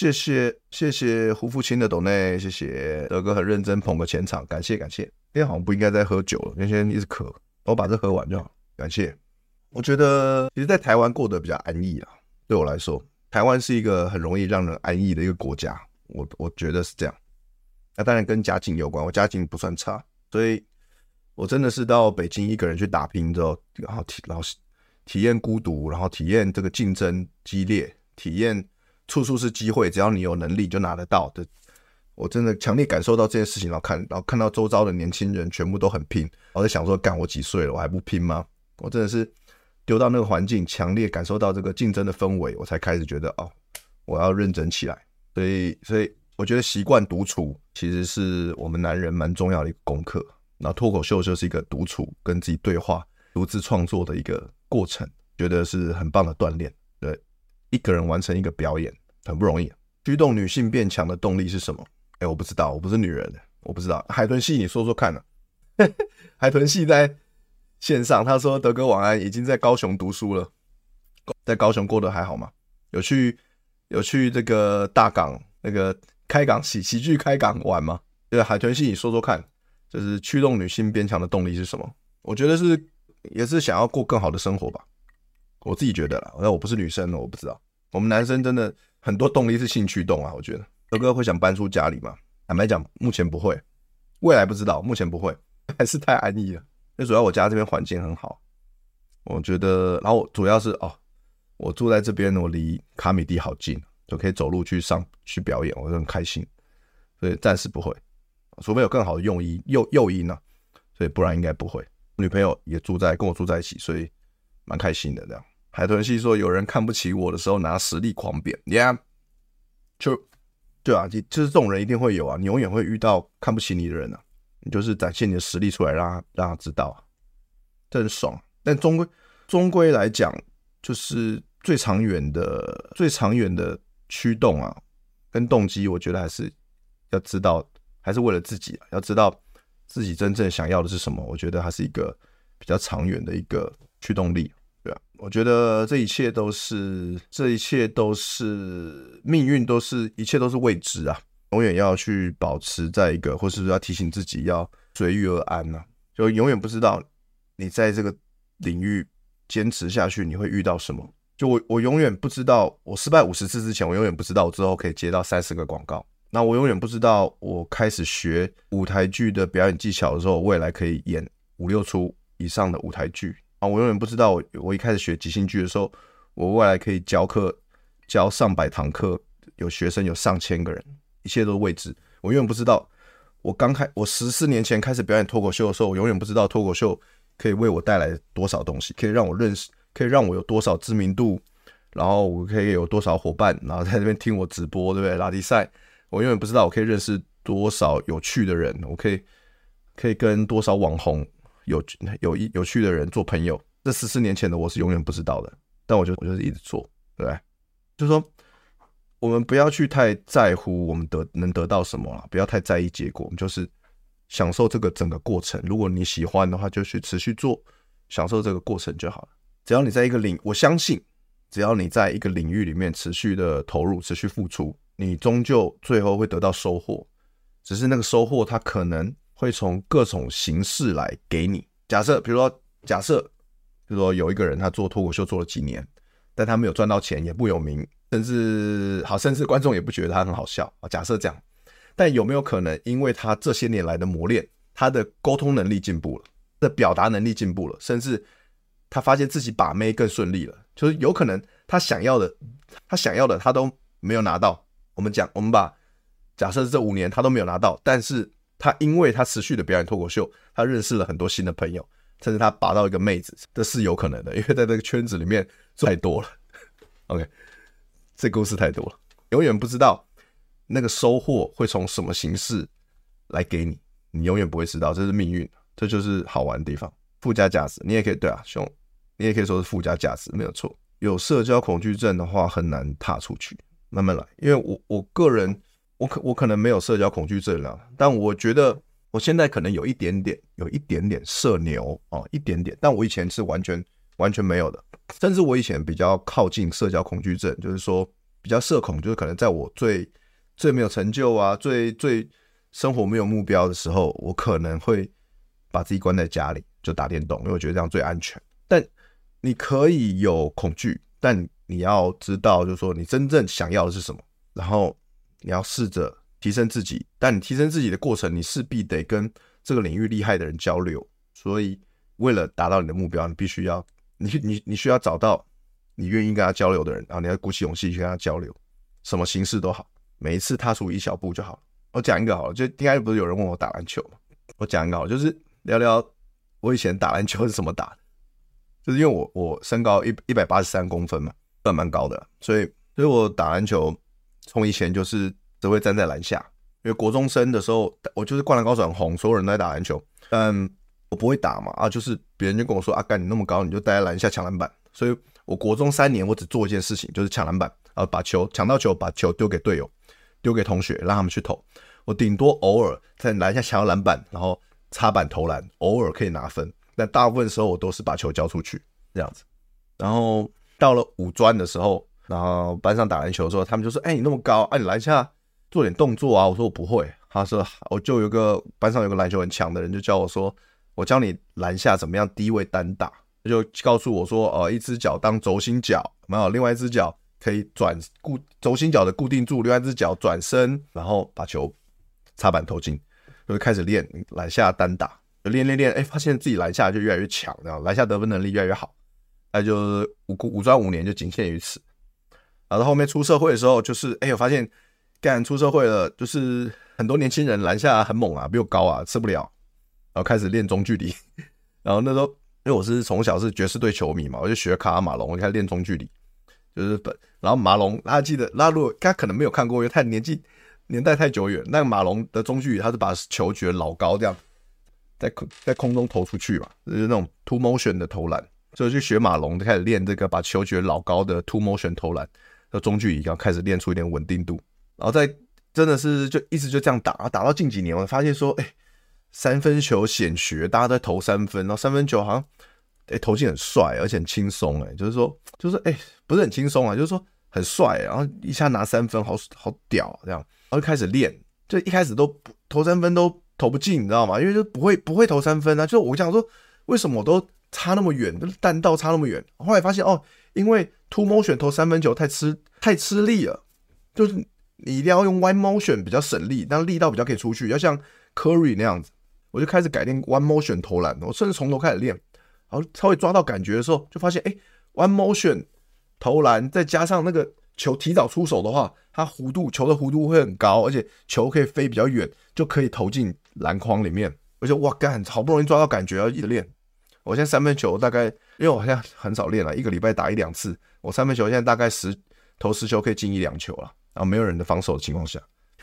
谢谢谢谢胡福清的抖内，谢谢德哥很认真捧个前场，感谢感谢。今天好像不应该再喝酒了，今天一直渴，我把这喝完就好，感谢。我觉得其实，在台湾过得比较安逸啊，对我来说，台湾是一个很容易让人安逸的一个国家，我我觉得是这样。那当然跟家境有关，我家境不算差，所以我真的是到北京一个人去打拼之后，然后体然后体验孤独，然后体验这个竞争激烈，体验。处处是机会，只要你有能力就拿得到的。我真的强烈感受到这件事情，然后看，然后看到周遭的年轻人全部都很拼，我在想说，干我几岁了，我还不拼吗？我真的是丢到那个环境，强烈感受到这个竞争的氛围，我才开始觉得哦，我要认真起来。所以，所以我觉得习惯独处其实是我们男人蛮重要的一个功课。然后脱口秀就是一个独处跟自己对话、独自创作的一个过程，觉得是很棒的锻炼。对，一个人完成一个表演。很不容易，驱动女性变强的动力是什么？哎，我不知道，我不是女人，我不知道。海豚系，你说说看呢、海豚系在线上，他说：“德哥晚安，已经在高雄读书了，在高雄过得还好吗？有去有去这个大港那个开港喜喜剧开港玩吗？”对，海豚系，你说说看，就是驱动女性变强的动力是什么？我觉得是也是想要过更好的生活吧，我自己觉得啦。那我不是女生，我不知道。我们男生真的。很多动力是性驱动啊，我觉得德哥会想搬出家里吗？坦白讲，目前不会，未来不知道，目前不会，还是太安逸了。最主要我家这边环境很好，我觉得，然后主要是哦，我住在这边，我离卡米蒂好近，就可以走路去上去表演，我就很开心。所以暂时不会，除非有更好的用意诱诱因呢，所以不然应该不会。女朋友也住在跟我住在一起，所以蛮开心的这样。海豚系说：“有人看不起我的时候，拿实力狂扁，Yeah，就对啊，就就是这种人一定会有啊，你永远会遇到看不起你的人啊，你就是展现你的实力出来，让他让他知道，这很爽。但终归终归来讲，就是最长远的最长远的驱动啊，跟动机，我觉得还是要知道，还是为了自己啊，要知道自己真正想要的是什么。我觉得还是一个比较长远的一个驱动力。”我觉得这一切都是，这一切都是命运，都是一切都是未知啊！永远要去保持在一个，或是要提醒自己要随遇而安呐、就永远不知道你在这个领域坚持下去，你会遇到什么。就我，我永远不知道，我失败五十次之前，我永远不知道我之后可以接到三十个广告。那我永远不知道，我开始学舞台剧的表演技巧的时候，未来可以演五六出以上的舞台剧。啊，我永远不知道我，我一开始学即兴剧的时候，我未来可以教课，教上百堂课，有学生有上千个人，一切都未知。我永远不知道，我刚开，我十四年前开始表演脱口秀的时候，我永远不知道脱口秀可以为我带来多少东西，可以让我认识，可以让我有多少知名度，然后我可以有多少伙伴，然后在那边听我直播，对不对？拉力赛，我永远不知道我可以认识多少有趣的人，我可以可以跟多少网红。有有一有趣的人做朋友，这十四年前的我是永远不知道的，但我就我就是一直做，对不对？就说，我们不要去太在乎我们得能得到什么了，不要太在意结果，我们就是享受这个整个过程。如果你喜欢的话，就去持续做，享受这个过程就好了。只要你在一个领，我相信，只要你在一个领域里面持续的投入、持续付出，你终究最后会得到收获。只是那个收获，它可能。会从各种形式来给你。假设，比如说，假设，比如说有一个人他做脱口秀做了几年，但他没有赚到钱，也不有名，甚至好，甚至观众也不觉得他很好笑啊。假设这样，但有没有可能，因为他这些年来的磨练，他的沟通能力进步了，的表达能力进步了，甚至他发现自己把妹更顺利了，就是有可能他想要的，他想要的他都没有拿到。我们讲，我们把假设这五年他都没有拿到，但是他因为他持续的表演脱口秀，他认识了很多新的朋友，甚至他拔到一个妹子，这是有可能的，因为在这个圈子里面太多了。OK。这故事太多了，永远不知道那个收获会从什么形式来给你，你永远不会知道，这是命运，这就是好玩的地方。附加价值，你也可以对啊，兄，你也可以说是附加价值，没有错。有社交恐惧症的话，很难踏出去，慢慢来。因为我我个人，我可我可能没有社交恐惧症了，但我觉得我现在可能有一点点，有一点点社牛哦，一点点，但我以前是完全完全没有的。甚至我以前比较靠近社交恐惧症，就是说比较社恐，就是可能在我最最没有成就啊，最最生活没有目标的时候，我可能会把自己关在家里就打电动，因为我觉得这样最安全。但你可以有恐惧，但你要知道，就是说你真正想要的是什么，然后你要试着提升自己。但你提升自己的过程，你势必得跟这个领域厉害的人交流。所以为了达到你的目标，你必须要。你你你需要找到你愿意跟他交流的人，然后你要鼓起勇气去跟他交流，什么形式都好，每一次踏出一小步就好。我讲一个好了，就应该不是有人问我打篮球嘛？我讲一个好了，就是聊聊我以前打篮球是怎么打的。就是因为我我身高一一百八十三公分嘛，算蛮高的，所以所以我打篮球从以前就是只会站在篮下，因为国中生的时候我就是灌篮高手很红，所有人都在打篮球，嗯。我不会打嘛，啊，就是别人就跟我说，阿、啊、干你那么高，你就待在篮下抢篮板。所以我国中三年，我只做一件事情，就是抢篮板，啊，把球抢到球，把球丢给队友，丢给同学，让他们去投。我顶多偶尔在篮下抢到篮板，然后插板投篮，偶尔可以拿分。但大部分时候我都是把球交出去这样子。然后到了五专的时候，然后班上打篮球的时候，他们就说，哎，你那么高，啊，你篮下做点动作啊。我说我不会。他说我就有个班上有个篮球很强的人，就教我说。我教你篮下怎么样低位单打，他就告诉我说，呃，一只脚当轴心脚，没有，另外一只脚可以转固轴心脚的固定住，另外一只脚转身，然后把球插板投进，就开始练篮下单打，就练练练，哎，发现自己篮下就越来越强，然后篮下得分能力越来越好，那就五五专五年就仅限于此。然后后面出社会的时候，就是哎，我发现干出社会了，就是很多年轻人篮下很猛啊，比我高啊，吃不了。然后开始练中距离，然后那时候因为我是从小是爵士队球迷嘛，我就学卡马龙，我就开始练中距离，就是本。然后马龙，他记得，那如果他可能没有看过，因为太年纪年代太久远。那个马龙的中距离，他是把球举老高，这样在空在空中投出去嘛，就是那种 two motion 的投篮。所以就学马龙，就开始练这个把球举老高的 two motion 投篮，的中距离，然后开始练出一点稳定度。然后在真的是就一直就这样打，打到近几年，我发现说，哎。三分球显学，大家都在投三分，然后三分球好像，哎、投进很帅，而且很轻松，哎，就是说，就是哎、不是很轻松啊，就是说很帅，然后一下拿三分，好好屌，这样，然后就开始练，就一开始都投三分都投不进，你知道吗？因为就不会不会投三分啊，就我想说，为什么我都差那么远，就是弹道差那么远？后来发现哦，因为 two motion 投三分球太吃太吃力了，就是你一定要用 one motion 比较省力，但力道比较可以出去，要像 Curry 那样子。我就开始改练 one motion 投篮，我甚至从头开始练，然后稍微抓到感觉的时候，就发现，哎，one motion 投篮，再加上那个球提早出手的话，它弧度球的弧度会很高，而且球可以飞比较远，就可以投进篮筐里面。而且哇干，好不容易抓到感觉，要一直练。我现在三分球大概，因为我现在很少练了，一个礼拜打一两次，我三分球现在大概十投十球可以进一两球了，然后没有人的防守的情况下，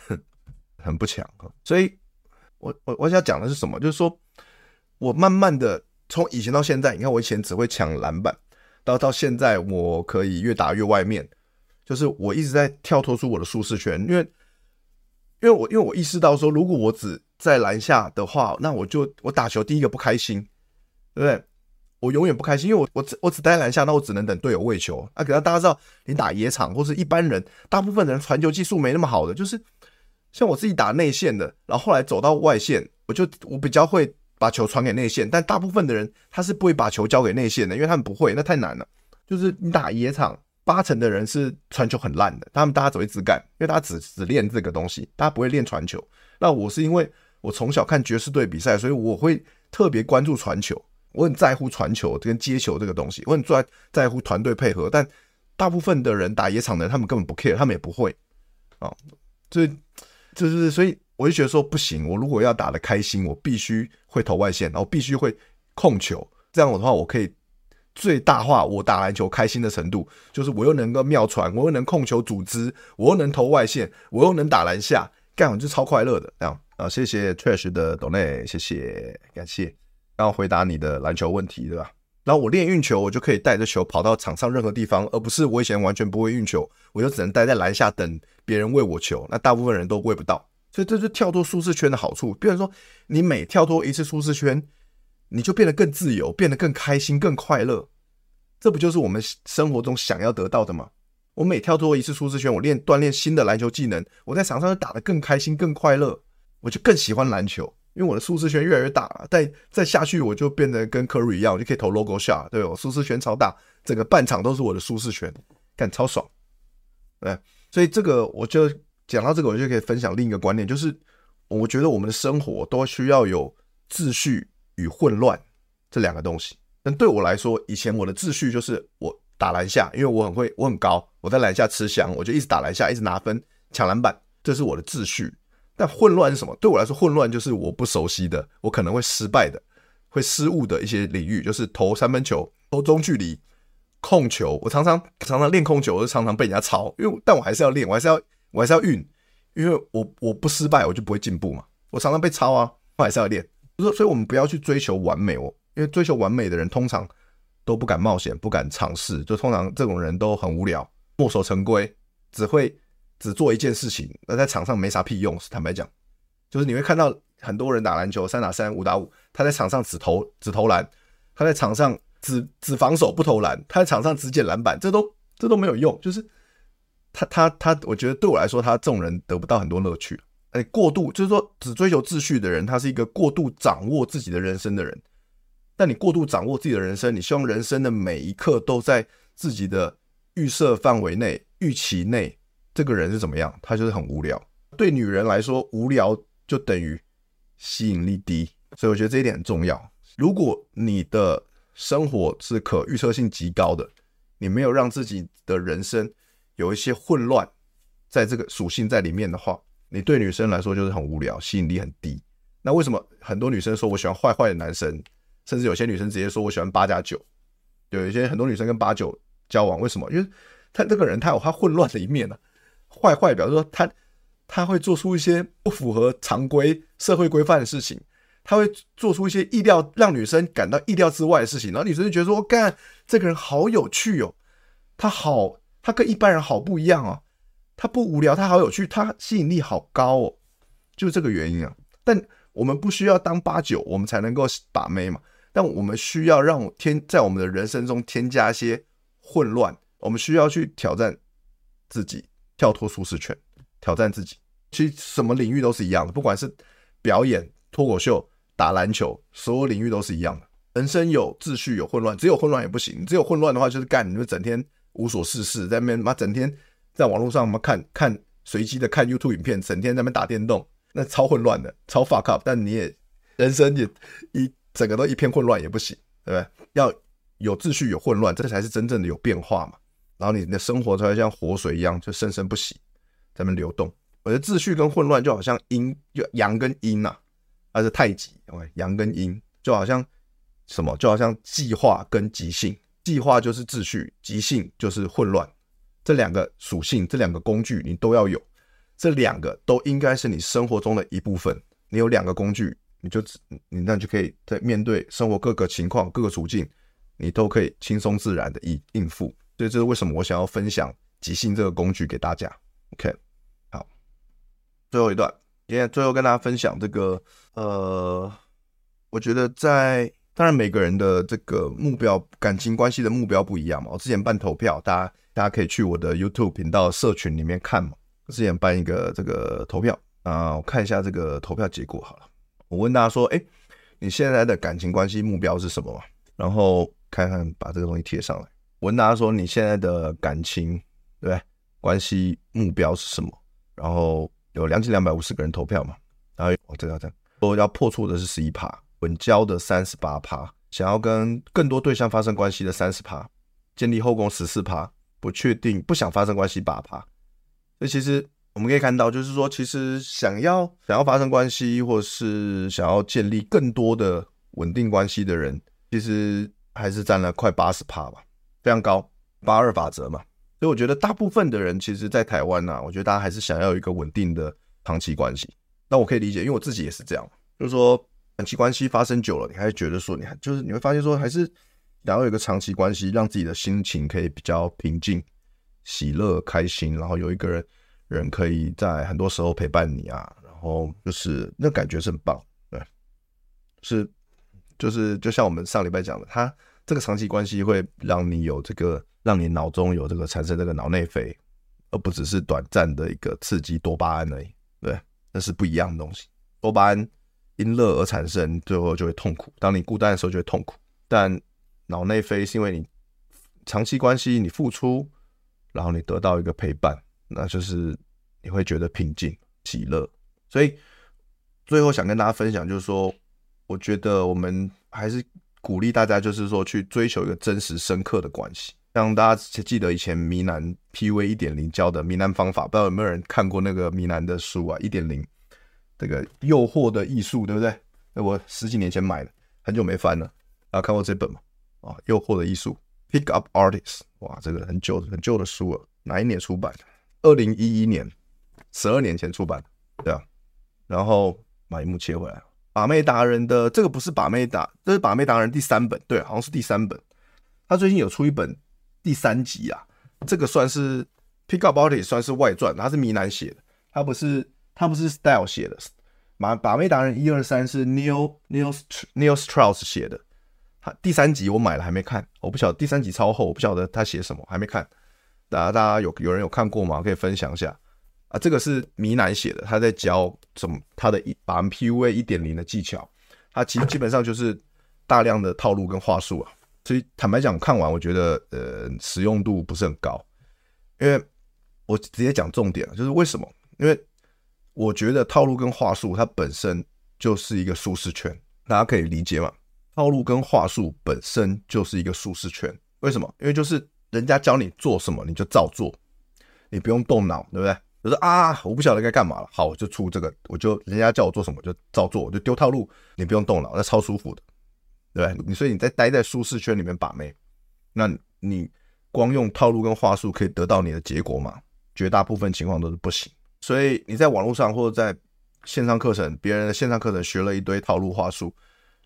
哼，很不强，所以。我我我想讲的是什么？就是说，我慢慢的从以前到现在，你看我以前只会抢篮板，到到现在我可以越打越外面，就是我一直在跳脱出我的舒适圈，因为因为我因为我意识到说，如果我只在篮下的话，那我就我打球第一个不开心，对不对？我永远不开心，因为我我只我只待篮下，那我只能等队友喂球啊。可是大家知道，你打野场或是一般人，大部分人传球技术没那么好的，就是。像我自己打内线的，然后后来走到外线，我就我比较会把球传给内线，但大部分的人他是不会把球交给内线的，因为他们不会，那太难了。就是你打野场，八成的人是传球很烂的，他们大家只会自干，因为大家只只练这个东西，大家不会练传球。那我是因为我从小看爵士队比赛，所以我会特别关注传球，我很在乎传球跟接球这个东西，我很在在乎团队配合。但大部分的人打野场的人，他们根本不 care，他们也不会啊，所以就是所以我就觉得说不行，我如果要打得开心，我必须会投外线，然后必须会控球，这样的话我可以。最大化我打篮球开心的程度，就是我又能够妙传，我又能控球组织，我又能投外线，我又能打篮下，干我就超快乐的这样啊！谢谢 Trash 的 Donate，谢谢感谢，然后回答你的篮球问题，对吧？然后我练运球，我就可以带着球跑到场上任何地方，而不是我以前完全不会运球，我就只能待在篮下等别人喂我球，那大部分人都喂不到，所以这就是跳脱舒适圈的好处。比如说，你每跳脱一次舒适圈。你就变得更自由，变得更开心、更快乐，这不就是我们生活中想要得到的吗？我每跳脱一次舒适圈，我练锻炼新的篮球技能，我在场上就打得更开心、更快乐，我就更喜欢篮球，因为我的舒适圈越来越大了。再再下去，我就变得跟 Curry 一样，我就可以投 logo shot，对，我舒适圈超大，整个半场都是我的舒适圈，干超爽。对，所以这个我就讲到这个，我就可以分享另一个观念，就是我觉得我们的生活都需要有秩序。与混乱这两个东西，但对我来说，以前我的秩序就是我打篮下，因为我很会，我很高，我在篮下吃香，我就一直打篮下，一直拿分，抢篮板，这是我的秩序。但混乱是什么？对我来说，混乱就是我不熟悉的，我可能会失败的，会失误的一些领域，就是投三分球、投中距离、控球。我常常常常练控球，我就常常被人家抄，因为但我还是要练，我还是要我还是要运，因为我我不失败，我就不会进步嘛。我常常被抄啊，我还是要练。所以，所以我们不要去追求完美哦，因为追求完美的人通常都不敢冒险，不敢尝试，就通常这种人都很无聊，墨守成规，只会只做一件事情，那在场上没啥屁用。坦白讲，就是你会看到很多人打篮球，三打三、五打五，他在场上只投只投篮，他在场上只只防守不投篮，他在场上只捡篮板，这都这都没有用。就是他他他，我觉得对我来说，他这种人得不到很多乐趣。哎，过度就是说，只追求秩序的人，他是一个过度掌握自己的人生的人。但你过度掌握自己的人生，你希望人生的每一刻都在自己的预设范围内、预期内，这个人是怎么样？他就是很无聊。对女人来说，无聊就等于吸引力低，所以我觉得这一点很重要。如果你的生活是可预测性极高的，你没有让自己的人生有一些混乱，在这个属性在里面的话，你对女生来说就是很无聊，吸引力很低。那为什么很多女生说我喜欢坏坏的男生，甚至有些女生直接说我喜欢八加九？有一些很多女生跟八九交往，为什么？因为他这个人他有他混乱的一面呢、坏坏表示说他他会做出一些不符合常规社会规范的事情，他会做出一些意料让女生感到意料之外的事情，然后女生就觉得说：“我干这个人好有趣哦，他好，他跟一般人好不一样哦。”他不无聊，他好有趣，他吸引力好高哦，就这个原因啊。但我们不需要当八九，我们才能够把妹嘛。但我们需要让添在我们的人生中添加一些混乱，我们需要去挑战自己，跳脱舒适圈，挑战自己。其实什么领域都是一样的，不管是表演、脱口秀、打篮球，所有领域都是一样的。人生有秩序，有混乱，只有混乱也不行。只有混乱的话，就是干你们整天无所事事，在那边妈整天。在网络上，我们看看随机的看 YouTube 影片，整天在那边打电动，那超混乱的，超 fuck up。但你也人生也一整个都一片混乱也不行，对不对？要有秩序，有混乱，这才是真正的有变化嘛。然后你的生活才会像活水一样，就生生不息，在那流动。我觉得秩序跟混乱就好像阴，就阳跟阴呐、啊，还是太极，OK？阳跟阴就好像什么？就好像计划跟即兴，计划就是秩序，即兴就是混乱。这两个属性，这两个工具你都要有，这两个都应该是你生活中的一部分。你有两个工具，你就你那就可以在面对生活各个情况、各个处境，你都可以轻松自然的应应付。所以这是为什么我想要分享即兴这个工具给大家。OK，好，最后一段，今天最后跟大家分享这个，呃，我觉得在。当然，每个人的这个目标、感情关系的目标不一样嘛。我之前办投票，大家大家可以去我的 YouTube 频道社群里面看嘛。之前办一个这个投票啊，我看一下这个投票结果好了。我问大家说：“哎，你现在的感情关系目标是什么嘛？”然后看看把这个东西贴上来。问大家说你现在的感情对关系目标是什么？然后有两千两百五十个人投票嘛，然后哦这样这样说要破处的是十一趴，稳交的三十八趴，想要跟更多对象发生关系的三十趴，建立后宫十四趴，不确定不想发生关系八趴。所以其实我们可以看到，就是说其实想要想要发生关系，或是想要建立更多的稳定关系的人，其实还是占了快八十趴吧，非常高，八二法则嘛。所以我觉得大部分的人，其实，在台湾呐，我觉得大家还是想要有一个稳定的长期关系。那我可以理解，因为我自己也是这样，就是说长期关系发生久了，你还是觉得说，你还就是你会发现说，还是想要有一个长期关系，让自己的心情可以比较平静、喜乐、开心，然后有一个人人可以在很多时候陪伴你啊，然后就是那感觉是很棒，对，是就是就像我们上礼拜讲的，他这个长期关系会让你有这个。让你脑中有这个产生这个脑内啡，而不只是短暂的一个刺激多巴胺而已。对，那是不一样的东西。多巴胺因乐而产生，最后就会痛苦。当你孤单的时候就会痛苦。但脑内啡是因为你长期关系你付出，然后你得到一个陪伴，那就是你会觉得平静喜乐。所以最后想跟大家分享，就是说，我觉得我们还是鼓励大家，就是说去追求一个真实深刻的关系。像大家记得以前迷男 P V 一点零教的迷男方法，不知道有没有人看过那个迷男的书啊？一点零这个诱惑的艺术，对不对？那我十几年前买的，很久没翻了。啊，看过这本吗？啊，诱惑的艺术，Pick Up Artist，哇，这个很旧很旧的书了，哪一年出版的？二零一一年，十二年前出版的，对啊。然后把萤幕切回来，把妹达人的这个不是把妹达，这是把妹达人第三本，对，好像是第三本。他最近有出一本。第三集啊，这个算是 Pick Up Artist 算是外传，他是迷男写的，他不是他不是 Style 写的。把把妹达人一二三是 Neil Neil Neil Strauss 写的，他第三集我买了还没看，我不晓得第三集超厚，我不晓得他写什么，还没看。大家大家有有人有看过吗？可以分享一下啊。这个是迷男写的，他在教怎么他的一把 MPUA 一点零的技巧，他其实基本上就是大量的套路跟话术啊。所以坦白讲，看完我觉得呃实用度不是很高，因为我直接讲重点，就是为什么？因为我觉得套路跟话术它本身就是一个舒适圈，大家可以理解吗？套路跟话术本身就是一个舒适圈，为什么？因为就是人家教你做什么你就照做，你不用动脑，对不对？就是啊，我不晓得该干嘛了，好，我就出这个，我就人家叫我做什么就照做，我就丢套路，你不用动脑，那超舒服的。对，你所以你在待在舒适圈里面把妹，那你光用套路跟话术可以得到你的结果吗？绝大部分情况都是不行。所以你在网络上或者在线上课程，别人的线上课程学了一堆套路话术，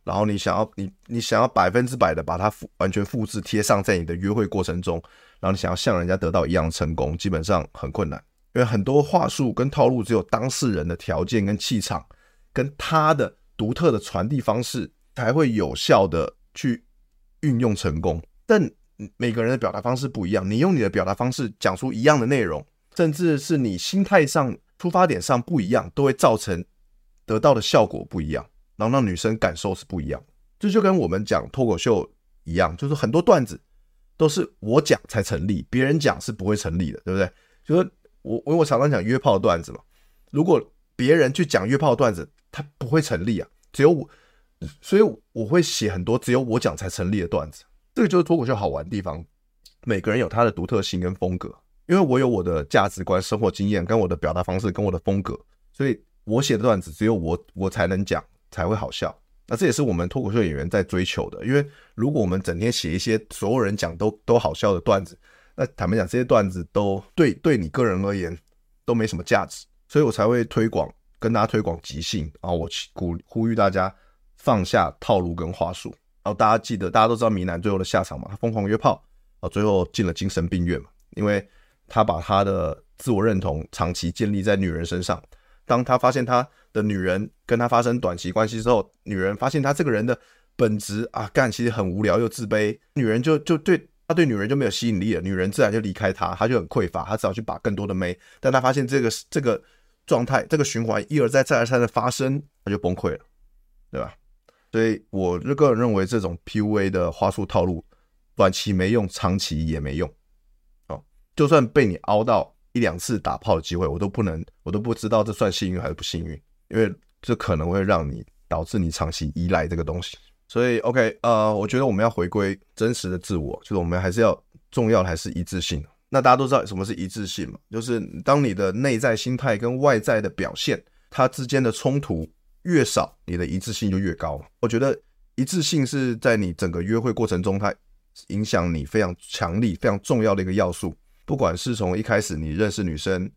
然后你想要你你想要百分之百的把它复完全复制贴上在你的约会过程中，然后你想要像人家得到一样成功，基本上很困难，因为很多话术跟套路只有当事人的条件跟气场，跟他的独特的传递方式。才会有效的去运用成功，但每个人的表达方式不一样，你用你的表达方式讲出一样的内容，甚至是你心态上出发点上不一样，都会造成得到的效果不一样，然后让女生感受是不一样。这就跟我们讲脱口秀一样，就是很多段子都是我讲才成立，别人讲是不会成立的，对不对？就是我我我常常讲约炮段子嘛，如果别人去讲约炮段子，他不会成立啊，只有我。所以我会写很多只有我讲才成立的段子，这个就是脱口秀好玩的地方。每个人有他的独特性跟风格，因为我有我的价值观、生活经验跟我的表达方式跟我的风格，所以我写的段子只有我我才能讲才会好笑。那这也是我们脱口秀演员在追求的。因为如果我们整天写一些所有人讲都都好笑的段子，那坦白讲，这些段子都对对你个人而言都没什么价值。所以我才会推广跟大家推广即兴，啊我鼓呼吁大家。放下套路跟话术，然后大家记得，大家都知道米兰最后的下场嘛，他疯狂约炮，啊，最后进了精神病院嘛，因为他把他的自我认同长期建立在女人身上，当他发现他的女人跟他发生短期关系之后，女人发现他这个人的本质啊，干其实很无聊又自卑，女人就就对他对女人就没有吸引力了，女人自然就离开他，他就很匮乏，他只好去把更多的妹，但他发现这个这个状态这个循环一而再再而三的发生，他就崩溃了，对吧？所以，我就个人认为，这种 PUA 的话术套路短期没用，长期也没用。哦，就算被你凹到一两次打炮的机会，我都不能，我都不知道这算幸运还是不幸运，因为这可能会让你导致你长期依赖这个东西。所以，OK，呃，我觉得我们要回归真实的自我，就是我们还是要重要的还是一致性。那大家都知道什么是一致性嘛？就是当你的内在心态跟外在的表现，它之间的冲突越少，你的一致性就越高。我觉得一致性是在你整个约会过程中，它影响你非常强力、非常重要的一个要素。不管是从一开始你认识女生，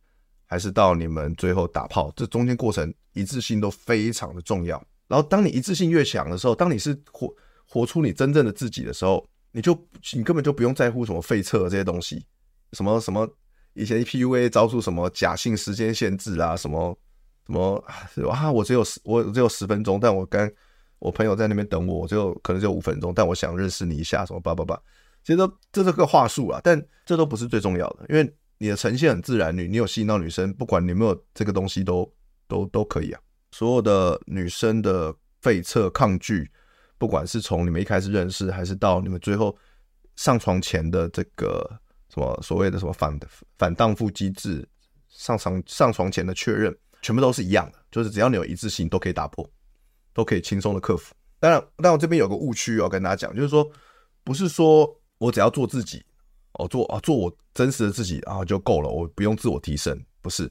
还是到你们最后打炮，这中间过程一致性都非常的重要。然后当你一致性越强的时候，当你是活活出你真正的自己的时候，你就你根本就不用在乎什么废册这些东西。什么什么以前 PUA 招出什么假性时间限制啊，什么什么啊，我只有十我只有十分钟，但我跟我朋友在那边等我，我只有可能只有五分钟，但我想认识你一下，什么叭叭叭，其实都这是个话术啊，但这都不是最重要的，因为你的呈现很自然，你你有吸引到女生，不管你有没有这个东西都都都可以啊。所有的女生的废册抗拒，不管是从你们一开始认识，还是到你们最后上床前的这个。什么所谓的什么反反荡妇机制，上床上床前的确认，全部都是一样的，就是只要你有一致性，都可以打破，都可以轻松的克服。当然，但我这边有个误区要跟大家讲，就是说，不是说我只要做自己，哦，做啊做我真实的自己啊就够了，我不用自我提升，不是，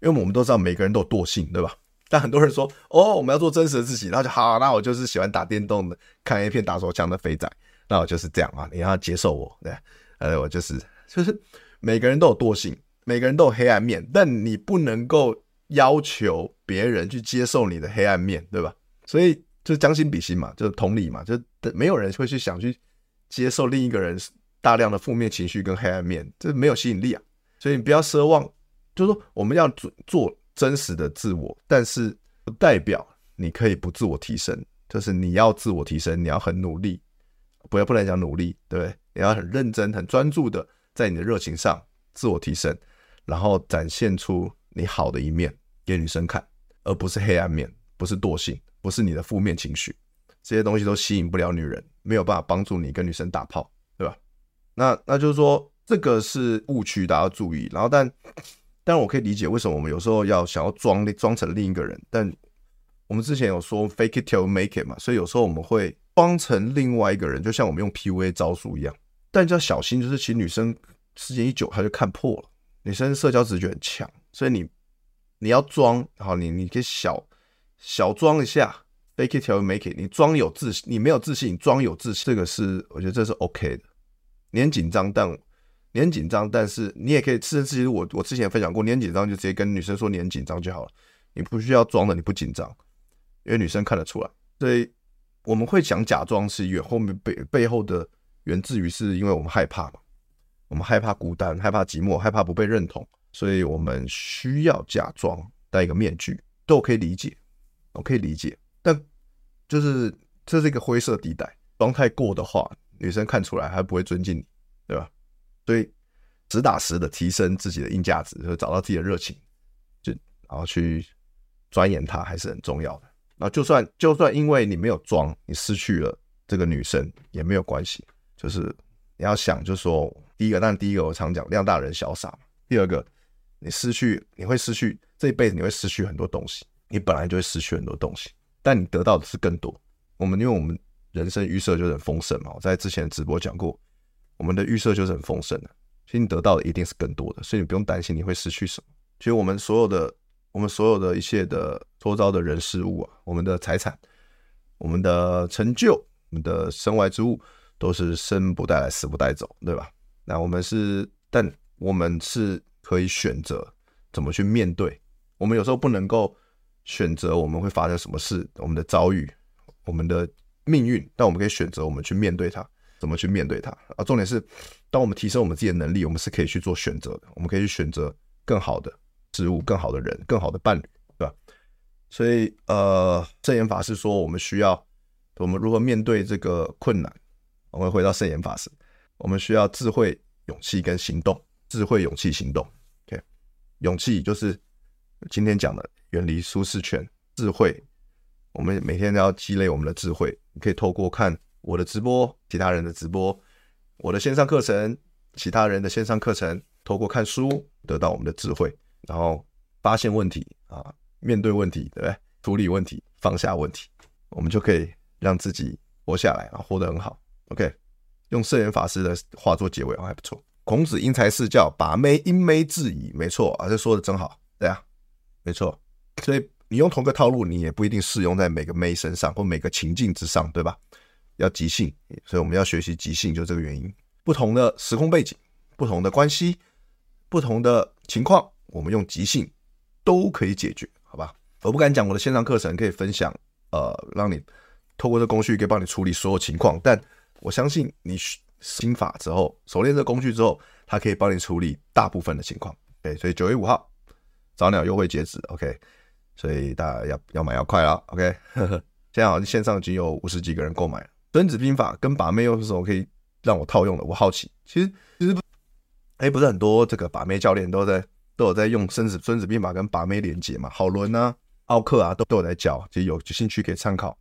因为我们都知道每个人都有惰性，对吧？但很多人说，哦，我们要做真实的自己，那就好，那我就是喜欢打电动的，看 A 片打手枪的肥仔，那我就是这样啊，你要接受我，对，呃，我就是。就是每个人都有惰性，每个人都有黑暗面，但你不能够要求别人去接受你的黑暗面，对吧？所以就将心比心嘛，就是同理嘛，就没有人会去想去接受另一个人大量的负面情绪跟黑暗面，这没有吸引力啊。所以你不要奢望，就是说我们要做做真实的自我，但是不代表你可以不自我提升，就是你要自我提升，你要很努力，不要不能讲努力，对不对？你要很认真、很专注的。在你的热情上自我提升，然后展现出你好的一面给女生看，而不是黑暗面，不是惰性，不是你的负面情绪，这些东西都吸引不了女人，没有办法帮助你跟女生打炮，对吧？那那就是说这个是误区，大家要注意。然后但但我可以理解为什么我们有时候要想要装装成另一个人，但我们之前有说 fake it till you make it 嘛，所以有时候我们会装成另外一个人，就像我们用 PUA 招数一样。但就要小心，就是其实女生时间一久，她就看破了。女生社交直觉很强，所以你你要装，好，你你可以小小装一下，fake it till you make it。你装有自信，你没有自信，你装有自信，这个是我觉得这是 OK 的。你很紧张，但你很紧张，但是你也可以自自己。我我之前分享过，你很紧张就直接跟女生说你很紧张就好了，你不需要装的，你不紧张，因为女生看得出来。所以我们会讲假装是因为后面背背后的。源自于是因为我们害怕嘛，我们害怕孤单，害怕寂寞，害怕不被认同，所以我们需要假装戴一个面具，都可以理解，我可以理解，但就是这是一个灰色地带，装太过的话，女生看出来还不会尊敬你，对吧？所以实打实的提升自己的硬价值，就找到自己的热情，就然后去钻研它，还是很重要的。那就算就算因为你没有装，你失去了这个女生也没有关系。就是你要想，就说，第一个，但第一个我常讲，量大人小傻。第二个，你失去，你会失去这一辈子，你会失去很多东西。你本来就会失去很多东西，但你得到的是更多。我们因为我们人生预设就是很丰盛嘛，我在之前直播讲过，我们的预设就是很丰盛的，所以你得到的一定是更多的，所以你不用担心你会失去什么。其实我们所有的，我们所有的一切的周遭的人事物啊，我们的财产，我们的成就，我们的身外之物。都是生不带来，死不带走，对吧？那我们是，但我们是可以选择怎么去面对。我们有时候不能够选择我们会发生什么事，我们的遭遇，我们的命运，但我们可以选择我们去面对它，怎么去面对它。啊，重点是，当我们提升我们自己的能力，我们是可以去做选择的。我们可以去选择更好的事物、更好的人、更好的伴侣，对吧？所以，呃，圣严法师说，我们需要我们如何面对这个困难。我们回到圣严法师，我们需要智慧、勇气跟行动。智慧、勇气、行动。OK，勇气就是今天讲的远离舒适圈。智慧，我们每天都要积累我们的智慧。你可以透过看我的直播、其他人的直播，我的线上课程，其他人的线上课程，透过看书得到我们的智慧，然后发现问题啊，面对问题，对不对？处理问题，放下问题，我们就可以让自己活下来，啊活得很好。OK，用圣严法师的话做结尾，还不错。孔子因材施教，把妹因妹制宜，没错啊，这说的真好，对啊，没错。所以你用同个套路，你也不一定适用在每个妹身上或每个情境之上，对吧？要即兴，所以我们要学习即兴，就这个原因。不同的时空背景、不同的关系、不同的情况，我们用即兴都可以解决，好吧？我不敢讲我的线上课程可以分享，呃，让你透过这工具可以帮你处理所有情况，但我相信你心法之后，熟练这工具之后，它可以帮你处理大部分的情况。对，所以九月五号早鸟优惠截止，OK，所以大家要要买要快了，OK。呵呵，现在好像线上已经有五十几个人购买了。孙子兵法跟把妹又什么可以让我套用的？我好奇，其实其实哎，不是很多这个把妹教练都在都有在用孙子孙子兵法跟把妹连接嘛？好伦啊、奥克啊，都都有在教，其实有兴趣可以参考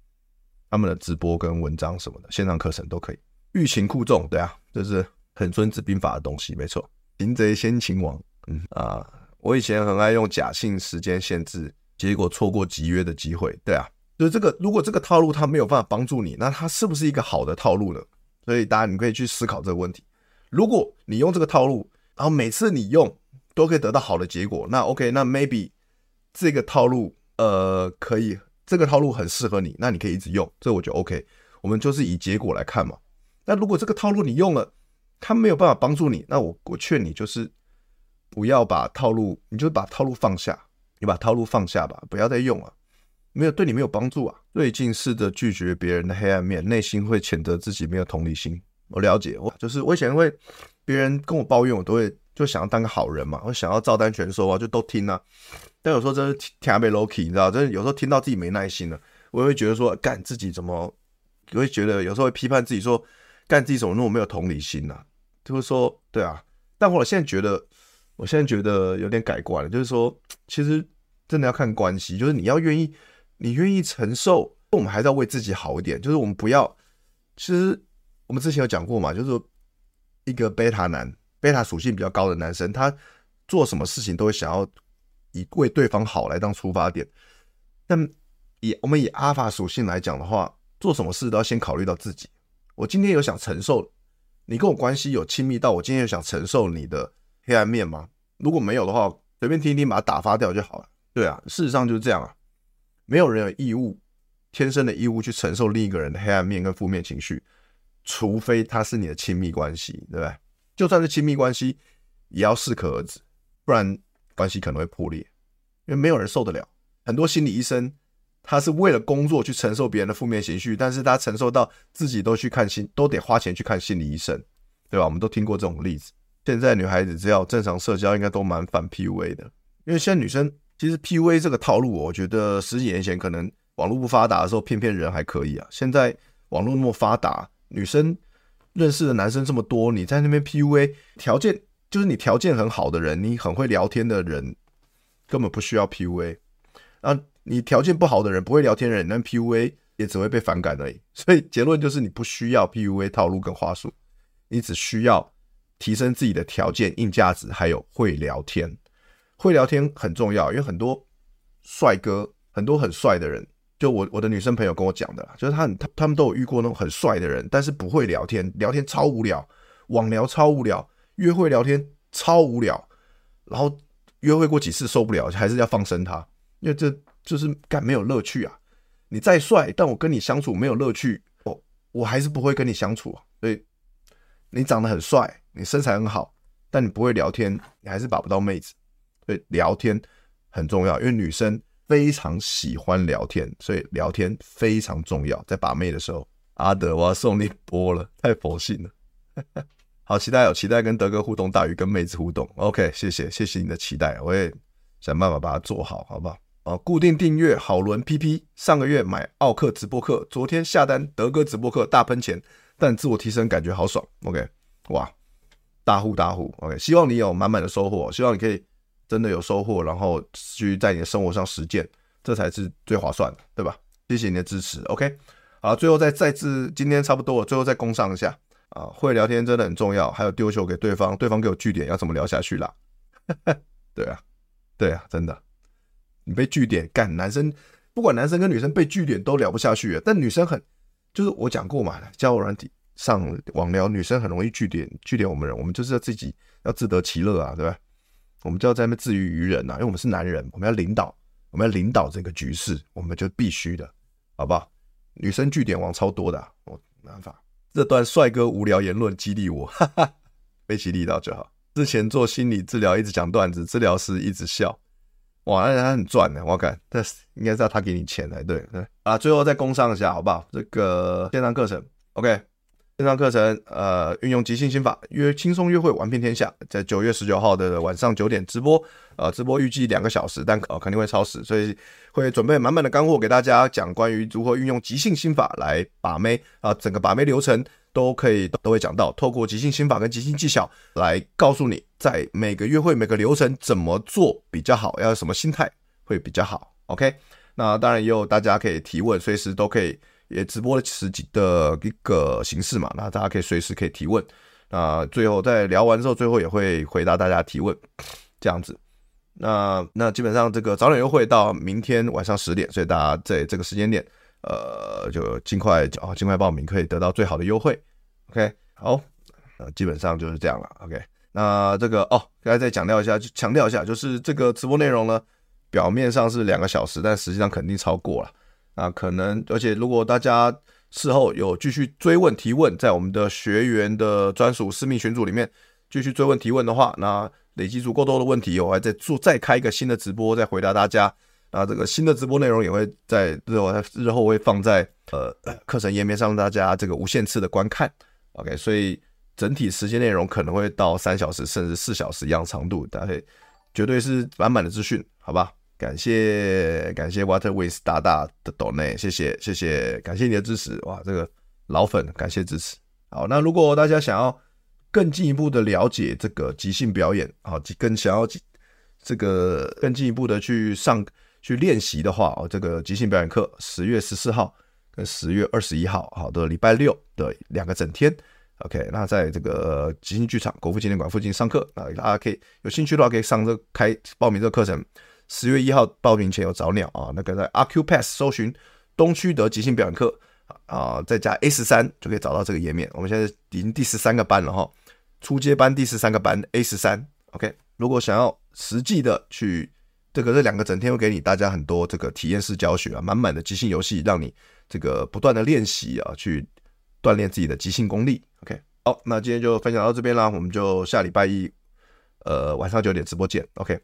他们的直播跟文章什么的，线上课程都可以。欲擒故纵，对啊，这是很孙子兵法的东西，没错。擒贼先擒王，嗯啊，我以前很爱用假性时间限制，结果错过集约的机会，对啊。就是这个，如果这个套路它没有办法帮助你，那它是不是一个好的套路呢？所以大家你可以去思考这个问题。如果你用这个套路，然后每次你用都可以得到好的结果，那 OK，那 maybe 这个套路呃可以，这个套路很适合你，那你可以一直用，这我觉得 OK。我们就是以结果来看嘛。那如果这个套路你用了，它没有办法帮助你，那我我劝你就是不要把套路，你就把套路放下，你把套路放下吧，不要再用了。没有对你没有帮助啊！最近试着拒绝别人的黑暗面，内心会谴责自己没有同理心。我了解，我就是我以前会别人跟我抱怨，我都会就想要当个好人嘛，我想要照单全收啊，就都听啊。但有时候真是听被 Loki，你知道，真的有时候听到自己没耐心了，我也会觉得说，干自己怎么，我会觉得有时候会批判自己说，干自己怎么那么没有同理心呢、啊？就是说，对啊。但我现在觉得，我现在觉得有点改观了，就是说，其实真的要看关系，就是你要愿意。你愿意承受，我们还是要为自己好一点。就是我们不要，其实我们之前有讲过嘛，就是一个贝塔男，贝塔属性比较高的男生，他做什么事情都会想要以为对方好来当出发点。但以我们以阿法属性来讲的话，做什么事都要先考虑到自己。我今天有想承受你跟我关系有亲密到我今天有想承受你的黑暗面吗？如果没有的话，随便听一听，把它打发掉就好了。对啊，事实上就是这样啊。没有人有义务，天生的义务去承受另一个人的黑暗面跟负面情绪，除非他是你的亲密关系，对不对？就算是亲密关系，也要适可而止，不然关系可能会破裂。因为没有人受得了。很多心理医生，他是为了工作去承受别人的负面情绪，但是他承受到自己都去看心，都得花钱去看心理医生，对吧？我们都听过这种例子。现在女孩子只要正常社交，应该都蛮反 PUA 的，因为现在女生。其实 PUA 这个套路，我觉得十几年前可能网络不发达的时候骗骗人还可以啊。现在网络那么发达，女生认识的男生这么多，你在那边 PUA，条件就是你条件很好的人，你很会聊天的人，根本不需要 PUA。啊，你条件不好的人，不会聊天的人，那 PUA 也只会被反感而已。所以结论就是你不需要 PUA 套路跟话术，你只需要提升自己的条件、硬价值，还有会聊天。会聊天很重要，因为很多帅哥，很多很帅的人，就我我的女生朋友跟我讲的，就是他他他们都有遇过那种很帅的人，但是不会聊天，聊天超无聊，网聊超无聊，约会聊天超无聊，然后约会过几次受不了，还是要放生他，因为这就是干没有乐趣啊！你再帅，但我跟你相处没有乐趣，我我还是不会跟你相处啊。所以你长得很帅，你身材很好，但你不会聊天，你还是把不到妹子。对，聊天很重要，因为女生非常喜欢聊天，所以聊天非常重要。在把妹的时候，阿德，我要送你波了，太佛性了。好，期待有期待跟德哥互动大于跟妹子互动。OK，谢谢谢谢你的期待，我也想办法把它做好，好不好？啊，固定订阅好伦 PP，上个月买奥克直播课，昨天下单德哥直播课大喷钱，但自我提升感觉好爽。OK，哇，大户大户。OK，希望你有满满的收获，希望你可以。真的有收获，然后去在你的生活上实践，这才是最划算的，对吧？谢谢你的支持，OK。好，最后再再次，今天差不多了，最后再工上一下，啊，会聊天真的很重要。还有丢球给对方，对方给我据点，要怎么聊下去啦？对啊，对啊，真的，你被据点干，男生不管男生跟女生被据点都聊不下去，但女生很，就是我讲过嘛，交友软体上网聊，女生很容易据点，据点我们人，我们就是要自己要自得其乐啊，对吧？我们就要在那边自娱娱人呐，因为我们是男人，我们要领导，我们要领导这个局势，我们就必须的，好不好？女生据点王超多的，啊，我没办法。这段帅哥无聊言论激励我，哈哈，被激励到就好。之前做心理治疗，一直讲段子，治疗师一直笑，哇，那他很赚的，我感，但是应该是要他给你钱才对，对啊。最后再工商一下，好不好？这个线上课程，OK。线上课程，呃，运用即兴心法约轻松约会，玩遍天下，在九月十九号的晚上九点直播，呃，直播预计两个小时，但呃肯定会超时，所以会准备满满的干货给大家，讲关于如何运用即兴心法来把妹啊、整个把妹流程都可以都会讲到，透过即兴心法跟即兴技巧来告诉你，在每个约会每个流程怎么做比较好，要有什么心态会比较好，OK？那当然也有大家可以提问，随时都可以。也直播了十几的一个形式嘛，那大家可以随时可以提问，那最后在聊完之后，最后也会回答大家提问，这样子。那那基本上这个早鸟优惠到明天晚上十点，所以大家在这个时间点，呃，就尽快哦，尽快报名，可以得到最好的优惠。OK，好，呃，基本上就是这样了。OK，那这个哦，刚才再强调一下，强调一下，就是这个直播内容呢，表面上是两个小时，但实际上肯定超过了。啊，可能，而且如果大家事后有继续追问提问，在我们的学员的专属私密群组里面继续追问提问的话，那累积足够多的问题，我还在做再开一个新的直播，再回答大家。啊，这个新的直播内容也会在日后日后会放在呃课程页面上，大家这个无限次的观看。OK，所以整体时间内容可能会到三小时甚至四小时一样长度，大家绝对是满满的资讯，好吧？感谢感谢 Waterways 大大的 donate，谢谢谢谢，感谢你的支持哇！这个老粉感谢支持。好，那如果大家想要更进一步的了解这个即兴表演，好，更想要这个更进一步的去上去练习的话，哦，这个即兴表演课十月十四号跟十月二十一号，好的礼拜六的两个整天，OK，那在这个即兴剧场国父纪念馆附近上课啊，大家可以有兴趣的话可以上这开报名这个课程。十月一号报名前有早鸟啊，那个在 Acupass 搜寻东区德即兴表演课啊，再加 A 十三就可以找到这个页面。我们现在已经第十三个班了哈，初阶班第十三个班 A 十三。OK，如果想要实际的去这个这两个整天会给你大家很多这个体验式教学啊，满满的即兴游戏，让你这个不断的练习啊，去锻炼自己的即兴功力。OK，好，那今天就分享到这边啦，我们就下礼拜一呃晚上九点直播见。OK。